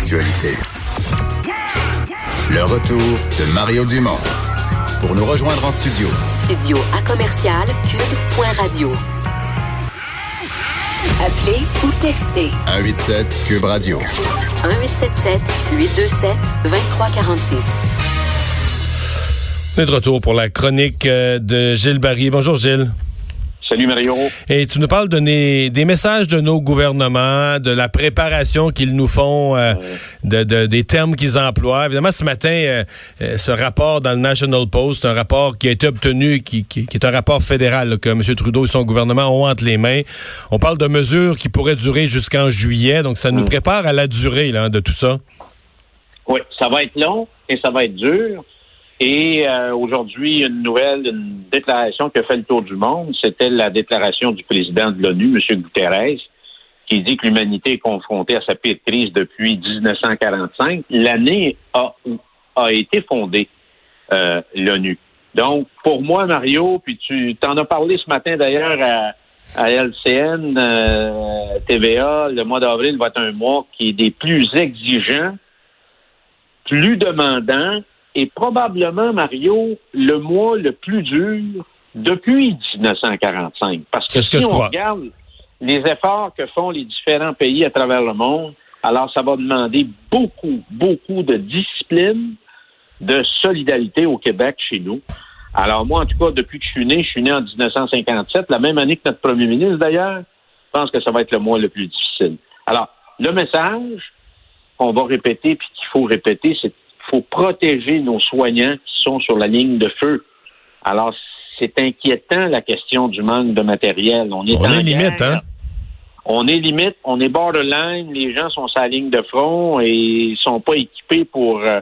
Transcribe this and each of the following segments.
l'actualité. Le retour de Mario Dumont. Pour nous rejoindre en studio. Studio à commercial cube.radio. Appelez ou textez. 187 Cube Radio. 1877 827 2346. On est de retour pour la chronique euh, de Gilles Barry. Bonjour Gilles. Salut Mario. Et tu nous parles de des messages de nos gouvernements, de la préparation qu'ils nous font, euh, de, de, des termes qu'ils emploient. Évidemment, ce matin, euh, euh, ce rapport dans le National Post, un rapport qui a été obtenu, qui, qui, qui est un rapport fédéral là, que M. Trudeau et son gouvernement ont entre les mains. On parle de mesures qui pourraient durer jusqu'en juillet, donc ça nous Mm. prépare à la durée là, de tout ça. Oui, ça va être long et ça va être dur. Et euh, aujourd'hui, une nouvelle, une déclaration qui a fait le tour du monde, c'était la déclaration du président de l'ONU, M. Guterres, qui dit que l'humanité est confrontée à sa pire crise depuis 1945. L'année a, a été fondée, euh, l'ONU. Donc, pour moi, Mario, puis tu t'en as parlé ce matin d'ailleurs à, à LCN, euh, TVA, le mois d'avril va être un mois qui est des plus exigeants, plus demandants et probablement, Mario, le mois le plus dur depuis 1945. Parce que C'est ce que si je on crois. regarde les efforts que font les différents pays à travers le monde, alors ça va demander beaucoup, beaucoup de discipline, de solidarité au Québec, chez nous. Alors moi, en tout cas, depuis que je suis né, je suis né en 1957, la même année que notre premier ministre d'ailleurs, je pense que ça va être le mois le plus difficile. Alors, le message qu'on va répéter puis qu'il faut répéter, c'est faut protéger nos soignants qui sont sur la ligne de feu. Alors, c'est inquiétant la question du manque de matériel. On est, On en est limite, hein? On est limite, on est borderline, les gens sont sur la ligne de front et ils sont pas équipés pour, euh,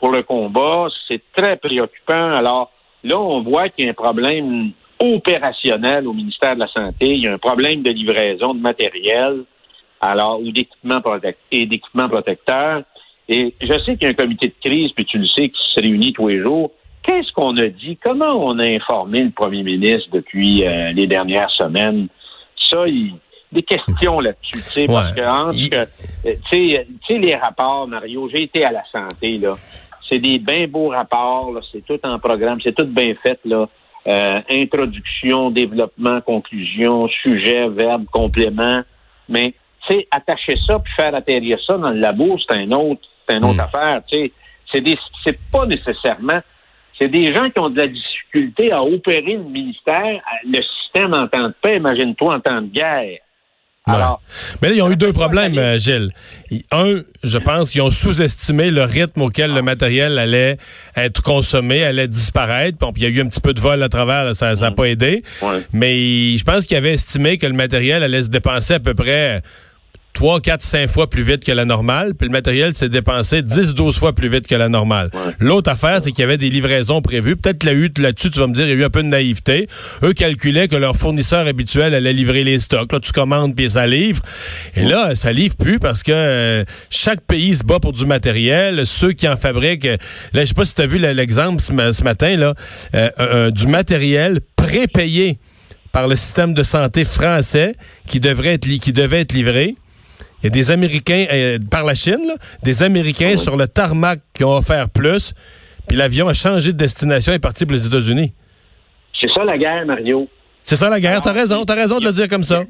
pour le combat. C'est très préoccupant. Alors là, on voit qu'il y a un problème opérationnel au ministère de la Santé. Il y a un problème de livraison de matériel alors ou protect- et d'équipements protecteurs. Et je sais qu'il y a un comité de crise, puis tu le sais, qui se réunit tous les jours. Qu'est-ce qu'on a dit? Comment on a informé le premier ministre depuis euh, les dernières semaines? Ça, il, des questions là-dessus, tu sais, parce que, entre euh, tu sais, tu sais, les rapports, Mario, j'ai été à la santé, là. C'est des bien beaux rapports, là. C'est tout en programme, c'est tout bien fait, là. Euh, introduction, développement, conclusion, sujet, verbe, complément. Mais, tu sais, attacher ça puis faire atterrir ça dans le labo, c'est un autre, c'est une autre Mm. affaire, tu sais. C'est pas nécessairement, c'est des gens qui ont de la difficulté à opérer le ministère, le système en temps de paix, imagine-toi en temps de guerre. Alors, Mais là, ils ont eu deux problèmes, euh, Gilles. Il- Un, je pense qu'ils ont sous-estimé le rythme auquel le matériel allait être consommé, allait disparaître. Bon, puis il y a eu un petit peu de vol à travers, là, ça n'a pas aidé. Ouais. Mais je pense qu'ils avaient estimé que le matériel allait se dépenser à peu près 3, 4, 5 fois plus vite que la normale, puis le matériel s'est dépensé 10, 12 fois plus vite que la normale. L'autre affaire, c'est qu'il y avait des livraisons prévues. Peut-être là-dessus, tu vas me dire, il y a eu un peu de naïveté. Eux calculaient que leur fournisseur habituel allait livrer les stocks. Là, tu commandes puis ça livre. Et là, ça livre plus parce que euh, chaque pays se bat pour du matériel. Ceux qui en fabriquent, euh, là, je sais pas si tu as vu l'exemple ce, ma- ce matin, là, euh, euh, du matériel prépayé par le système de santé français qui devrait être qui devait être livré. Il y a des Américains euh, par la Chine, là, des Américains sur le tarmac qui ont offert plus, puis l'avion a changé de destination et est parti pour les États-Unis. c'est ça la guerre, Mario. C'est ça la guerre. T'as raison, t'as raison de le dire comme ça.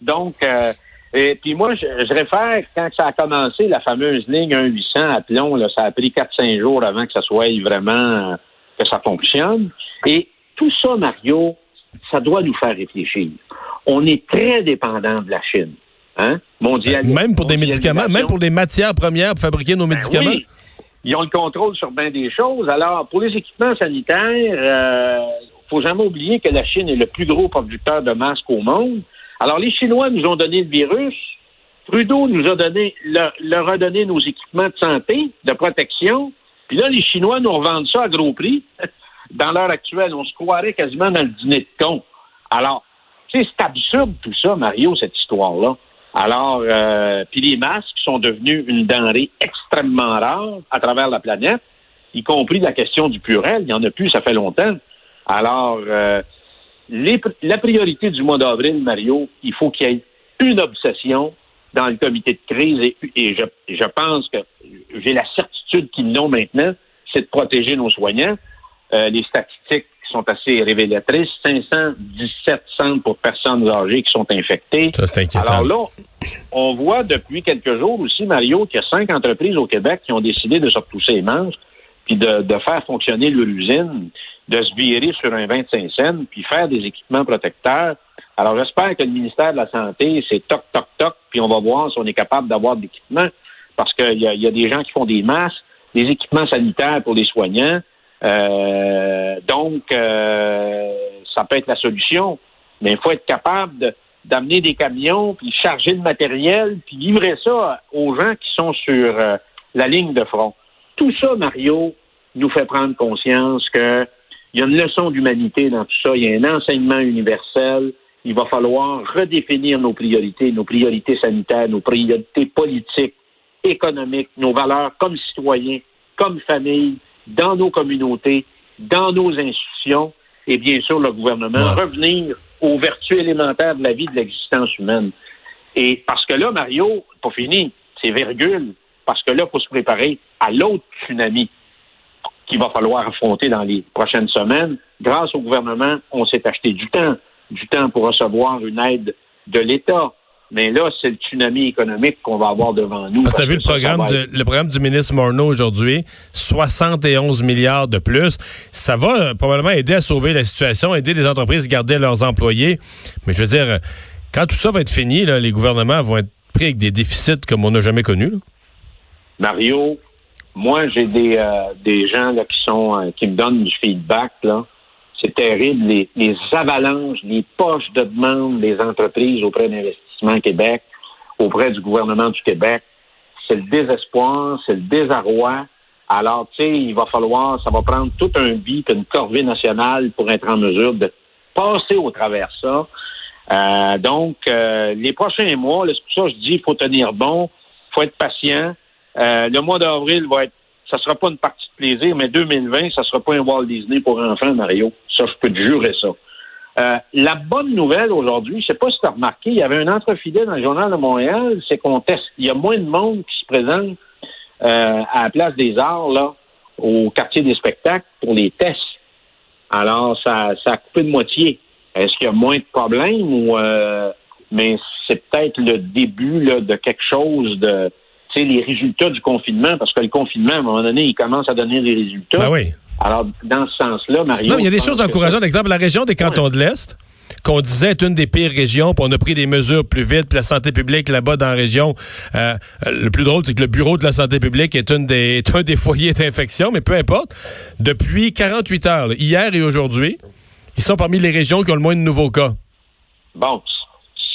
Donc, euh, et puis moi, je, je réfère, quand ça a commencé, la fameuse ligne 1-800 à Plon, là, ça a pris 4-5 jours avant que ça soit vraiment, euh, que ça fonctionne. Et tout ça, Mario, ça doit nous faire réfléchir. On est très dépendant de la Chine. Hein? Mondial- Même pour des médicaments, même pour des matières premières pour fabriquer nos ben médicaments. oui. Ils ont le contrôle sur bien des choses. Alors, pour les équipements sanitaires, euh, faut jamais oublier que la Chine est le plus gros producteur de masques au monde. Alors, les Chinois nous ont donné le virus. Trudeau nous a donné, leur, leur a donné nos équipements de santé, de protection. Puis là, les Chinois nous revendent ça à gros prix. Dans l'heure actuelle, on se croirait quasiment dans le dîner de con. Alors, tu sais, c'est absurde tout ça, Mario, cette histoire-là. Alors, euh, puis les masques sont devenus une denrée extrêmement rare à travers la planète, y compris la question du purel. Il n'y en a plus, ça fait longtemps. Alors, euh, la priorité du mois d'avril, Mario, il faut qu'il y ait une obsession, dans le comité de crise et, je, je pense que j'ai la certitude qu'ils l'ont maintenant, c'est de protéger nos soignants. Euh, les statistiques sont assez révélatrices. 517 centres pour personnes âgées qui sont infectées. Ça, c'est inquiétant. Alors là, on voit depuis quelques jours aussi, Mario, qu'il y a cinq entreprises au Québec qui ont décidé de se repousser les manches puis de, de faire fonctionner leur usine, de se virer sur un 25 cents, puis faire des équipements protecteurs. Alors, j'espère que le ministère de la Santé, c'est toc, toc, toc, puis on va voir si on est capable d'avoir de l'équipement, parce qu'il y a des gens qui font des masques, des équipements sanitaires pour les soignants. Euh, donc, euh, ça peut être la solution, mais il faut être capable d'amener des camions, puis charger le matériel, puis livrer ça aux gens qui sont sur euh, la ligne de front. Tout ça, Mario, nous fait prendre conscience que il y a une leçon d'humanité dans tout ça. Il y a un enseignement universel. Il va falloir redéfinir nos priorités, nos priorités sanitaires, nos priorités politiques, économiques, nos valeurs comme citoyens, comme famille, dans nos communautés, dans nos institutions et bien sûr le gouvernement, revenir aux vertus élémentaires de la vie de l'existence humaine. Et parce que là, Mario, pas fini, c'est virgule, parce que là, il faut se préparer à l'autre tsunami qu'il va falloir affronter dans les prochaines semaines. Grâce au gouvernement, on s'est acheté du temps, du temps pour recevoir une aide de l'État. Mais là, c'est le tsunami économique qu'on va avoir devant nous. tu as vu le programme, de, le programme du ministre Morneau aujourd'hui, 71 milliards de plus. Ça va euh, probablement aider à sauver la situation, aider les entreprises à garder leurs employés. Mais je veux dire, quand tout ça va être fini, là, les gouvernements vont être pris avec des déficits comme on n'a jamais connus. Mario, moi, j'ai des, euh, des gens là, qui sont euh, qui me donnent du feedback. Là. C'est terrible. Les, les avalanches, les poches de demande des entreprises auprès d'Investissement Québec, auprès du gouvernement du Québec. C'est le désespoir, c'est le désarroi. Alors, tu sais, il va falloir, ça va prendre tout un beat, une corvée nationale pour être en mesure de passer au travers ça. Euh, donc, les prochains mois, c'est pour ça que je dis, il faut tenir bon, faut être patient. Euh, le mois d'avril va être, ça sera pas une partie de plaisir, mais 2020, ça sera pas un Walt Disney pour enfants, Mario. Ça, je peux te jurer ça. Euh, la bonne nouvelle aujourd'hui, je sais pas si tu as remarqué, il y avait un entrefilet dans le journal de Montréal, c'est qu'on teste. Il y a moins de monde qui se présente euh, à la place des arts, là, au quartier des spectacles pour les tests. Alors, ça, ça a coupé de moitié. Est-ce qu'il y a moins de problèmes ou mais c'est peut-être le début là, de quelque chose de les résultats du confinement, parce que le confinement, à un moment donné, il commence à donner des résultats. Ben oui. Alors, dans ce sens-là, Mario... Non, il y a des choses encourageantes. Exemple, la région des cantons de l'Est, qu'on disait être une des pires régions, puis on a pris des mesures plus vite, puis la santé publique là-bas dans la région. Euh, le plus drôle, c'est que le bureau de la santé publique est, une des, est un des foyers d'infection, mais peu importe. Depuis 48 heures, hier et aujourd'hui, ils sont parmi les régions qui ont le moins de nouveaux cas. Bon,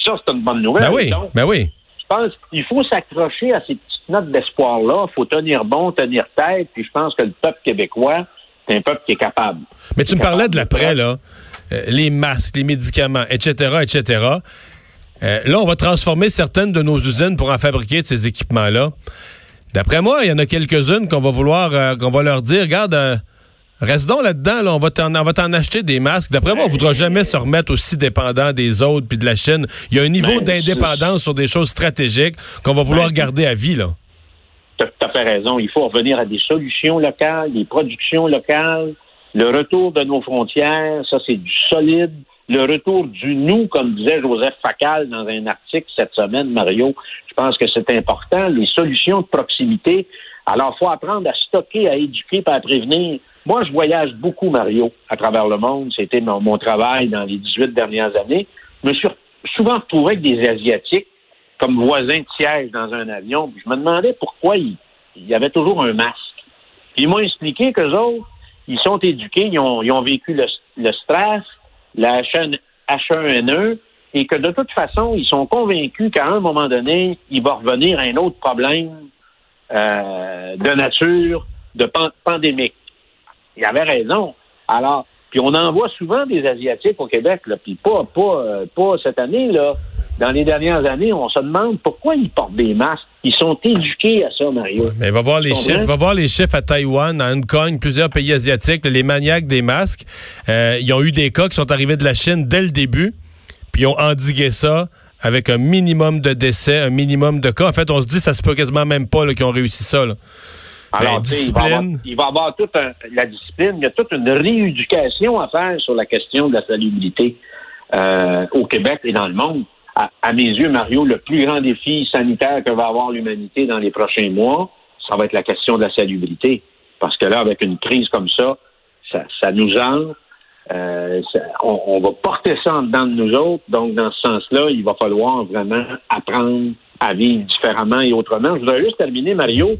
ça, c'est une bonne nouvelle. Ben oui, ben oui. Je pense qu'il faut s'accrocher à ces petites notes d'espoir-là. Il faut tenir bon, tenir tête, puis je pense que le peuple québécois, c'est un peuple qui est capable. Mais tu me parlais de l'après, là. Euh, les masques, les médicaments, etc., etc. Euh, là, on va transformer certaines de nos usines pour en fabriquer de ces équipements-là. D'après moi, il y en a quelques-unes qu'on va vouloir, euh, qu'on va leur dire, regarde, reste donc là-dedans, là, on va t'en, on va t'en acheter des masques. D'après moi, on ne voudra jamais se remettre aussi dépendant des autres puis de la Chine. Il y a un niveau d'indépendance sur des choses stratégiques qu'on va vouloir garder à vie, là. Tu as fait raison. Il faut revenir à des solutions locales, des productions locales. Le retour de nos frontières, ça, c'est du solide. Le retour du nous, comme disait Joseph Facal dans un article cette semaine, Mario, je pense que c'est important. Les solutions de proximité. Alors, faut apprendre à stocker, à éduquer, à prévenir. Moi, je voyage beaucoup, Mario, à travers le monde. C'était mon, mon, travail dans les 18 dernières années. Je me suis souvent retrouvé avec des Asiatiques comme voisins de siège dans un avion. je me demandais pourquoi il, y avait toujours un masque. Puis ils m'ont expliqué qu'eux autres, ils sont éduqués, ils ont, vécu le, stress, la H1N1, et que de toute façon, ils sont convaincus qu'à un moment donné, il va revenir un autre problème euh, de nature, de pan pandémique. Il avait raison. Alors, puis on en voit souvent des Asiatiques au Québec, puis pas, pas, euh, pas cette année, là dans les dernières années, on se demande pourquoi ils portent des masques. Ils sont éduqués à ça, Mario. mais va voir les chiffres. Va voir les chiffres à Taïwan, à Hong Kong, plusieurs pays asiatiques, les maniaques des masques. Euh, ils ont eu des cas qui sont arrivés de la Chine dès le début, puis ils ont endigué ça avec un minimum de décès, un minimum de cas. En fait, on se dit, ça se peut quasiment même pas qu'ils ont réussi ça. Là. Alors, il, va avoir, il va avoir toute la discipline, il y a toute une rééducation à faire sur la question de la salubrité euh, au Québec et dans le monde. À, à, mes yeux, Mario, le plus grand défi sanitaire que va avoir l'humanité dans les prochains mois, ça va être la question de la salubrité. Parce que là, avec une crise comme ça, ça, ça nous entre. Euh, on, on, va porter ça en dedans de nous autres. Donc, dans ce sens-là, il va falloir vraiment apprendre à vivre différemment et autrement. Je voudrais juste terminer, Mario,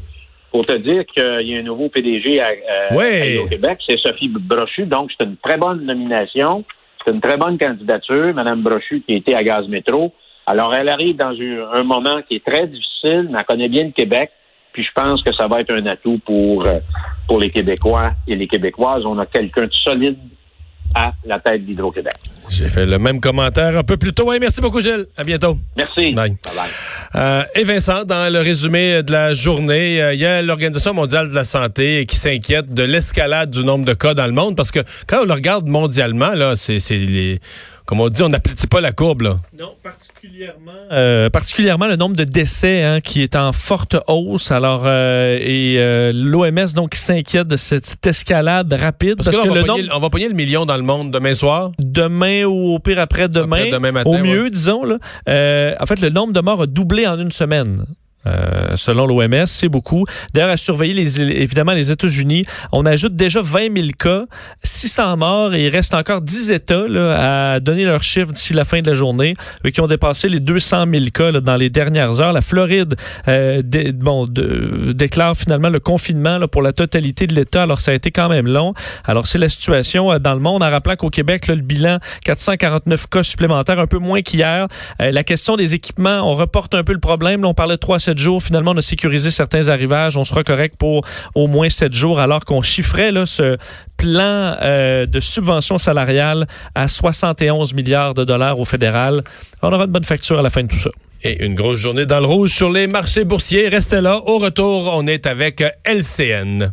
pour te dire qu'il y a un nouveau PDG à, oui. au Québec, c'est Sophie Brochu. Donc, c'est une très bonne nomination. C'est une très bonne candidature, Mme Brochu, qui était à Gaz Métro. Alors, elle arrive dans un, moment qui est très difficile, mais elle connaît bien le Québec. Puis je pense que ça va être un atout pour, pour les Québécois et les Québécoises. On a quelqu'un de solide à la tête d'Hydro-Québec. J'ai fait le même commentaire un peu plus tôt. Merci beaucoup, Gilles. À bientôt. Merci. Bye. Bye, bye. Euh, et Vincent, dans le résumé de la journée, euh, il y a l'Organisation mondiale de la santé qui s'inquiète de l'escalade du nombre de cas dans le monde parce que quand on le regarde mondialement, là, c'est les comme on dit, on n'aplatit pas la courbe. Là. Non, particulièrement, euh, particulièrement le nombre de décès hein, qui est en forte hausse. Alors, euh, et euh, l'OMS donc s'inquiète de cette, cette, escalade rapide. Parce, parce que, là, que on, va nombre... on, va pogner le million dans le monde demain soir. Demain ou au pire après demain. Après demain matin, au mieux, ouais. disons. Là. En fait, le nombre de morts a doublé en une semaine. Euh, selon l'OMS, c'est beaucoup. D'ailleurs, à surveiller les, évidemment les États-Unis, on ajoute déjà 20 000 cas, 600 morts et il reste encore 10 États à donner leurs chiffres d'ici la fin de la journée, eux qui ont dépassé les 200 000 cas dans les dernières heures. La Floride euh, bon, déclare finalement le confinement pour la totalité de l'État. Alors, ça a été quand même long. Alors, c'est la situation euh, dans le monde. En rappelant qu'au Québec, le bilan, 449 cas supplémentaires, un peu moins qu'hier. La question des équipements, on reporte un peu le problème. On parlait de 3 7 jours. Finalement, on a sécurisé certains arrivages. On sera correct pour au moins 7 jours, alors qu'on chiffrait ce plan euh, de subvention salariale à 71 milliards de dollars au fédéral. On aura une bonne facture à la fin de tout ça. Et une grosse journée dans le rouge sur les marchés boursiers. Restez là. Au retour, on est avec LCN.